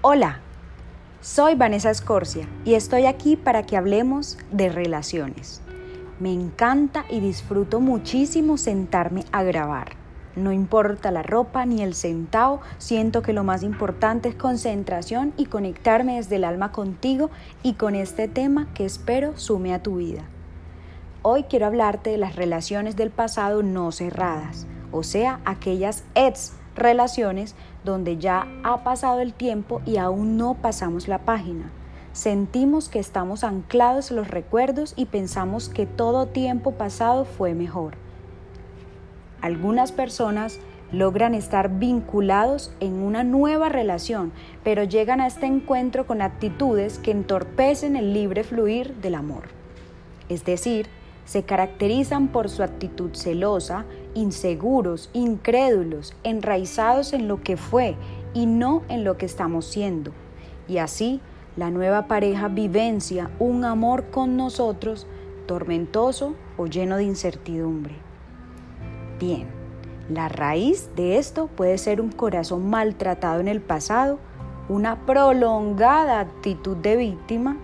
Hola, soy Vanessa Escorcia y estoy aquí para que hablemos de relaciones. Me encanta y disfruto muchísimo sentarme a grabar. No importa la ropa ni el centavo, siento que lo más importante es concentración y conectarme desde el alma contigo y con este tema que espero sume a tu vida. Hoy quiero hablarte de las relaciones del pasado no cerradas, o sea, aquellas ex relaciones donde ya ha pasado el tiempo y aún no pasamos la página. Sentimos que estamos anclados en los recuerdos y pensamos que todo tiempo pasado fue mejor. Algunas personas logran estar vinculados en una nueva relación, pero llegan a este encuentro con actitudes que entorpecen el libre fluir del amor. Es decir, se caracterizan por su actitud celosa, inseguros, incrédulos, enraizados en lo que fue y no en lo que estamos siendo. Y así, la nueva pareja vivencia un amor con nosotros tormentoso o lleno de incertidumbre. Bien, la raíz de esto puede ser un corazón maltratado en el pasado, una prolongada actitud de víctima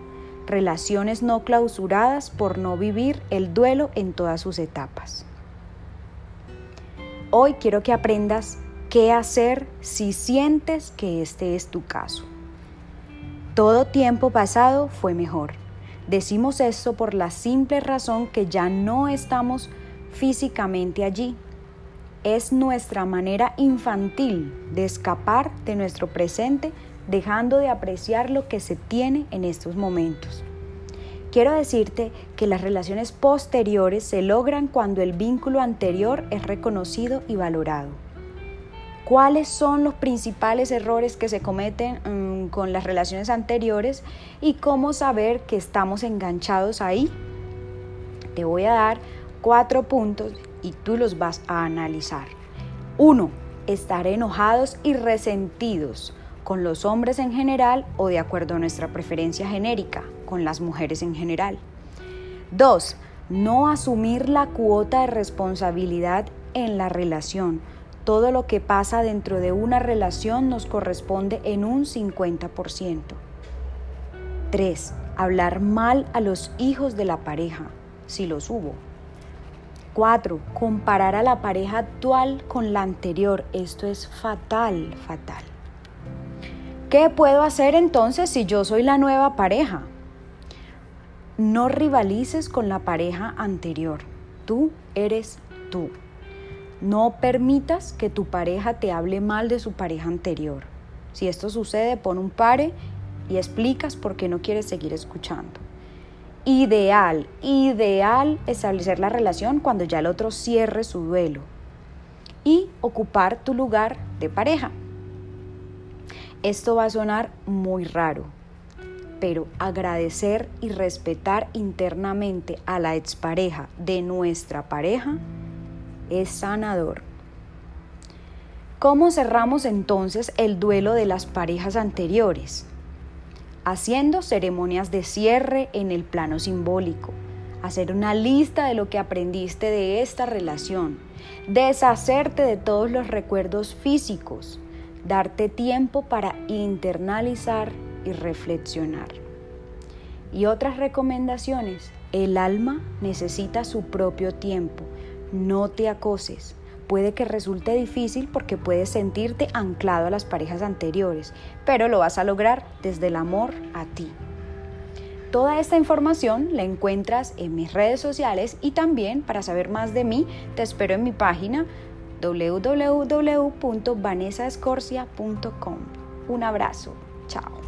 relaciones no clausuradas por no vivir el duelo en todas sus etapas. Hoy quiero que aprendas qué hacer si sientes que este es tu caso. Todo tiempo pasado fue mejor. Decimos esto por la simple razón que ya no estamos físicamente allí. Es nuestra manera infantil de escapar de nuestro presente dejando de apreciar lo que se tiene en estos momentos. Quiero decirte que las relaciones posteriores se logran cuando el vínculo anterior es reconocido y valorado. ¿Cuáles son los principales errores que se cometen mm, con las relaciones anteriores y cómo saber que estamos enganchados ahí? Te voy a dar cuatro puntos y tú los vas a analizar. Uno, Estar enojados y resentidos con los hombres en general o de acuerdo a nuestra preferencia genérica, con las mujeres en general. 2. No asumir la cuota de responsabilidad en la relación. Todo lo que pasa dentro de una relación nos corresponde en un 50%. 3. Hablar mal a los hijos de la pareja, si los hubo. 4. Comparar a la pareja actual con la anterior. Esto es fatal, fatal. ¿Qué puedo hacer entonces si yo soy la nueva pareja? No rivalices con la pareja anterior. Tú eres tú. No permitas que tu pareja te hable mal de su pareja anterior. Si esto sucede, pon un pare y explicas por qué no quieres seguir escuchando. Ideal, ideal establecer la relación cuando ya el otro cierre su duelo y ocupar tu lugar de pareja. Esto va a sonar muy raro, pero agradecer y respetar internamente a la expareja de nuestra pareja es sanador. ¿Cómo cerramos entonces el duelo de las parejas anteriores? Haciendo ceremonias de cierre en el plano simbólico, hacer una lista de lo que aprendiste de esta relación, deshacerte de todos los recuerdos físicos, darte tiempo para internalizar y reflexionar. Y otras recomendaciones, el alma necesita su propio tiempo, no te acoses. Puede que resulte difícil porque puedes sentirte anclado a las parejas anteriores, pero lo vas a lograr desde el amor a ti. Toda esta información la encuentras en mis redes sociales y también para saber más de mí te espero en mi página www.vanessaescorcia.com. Un abrazo. Chao.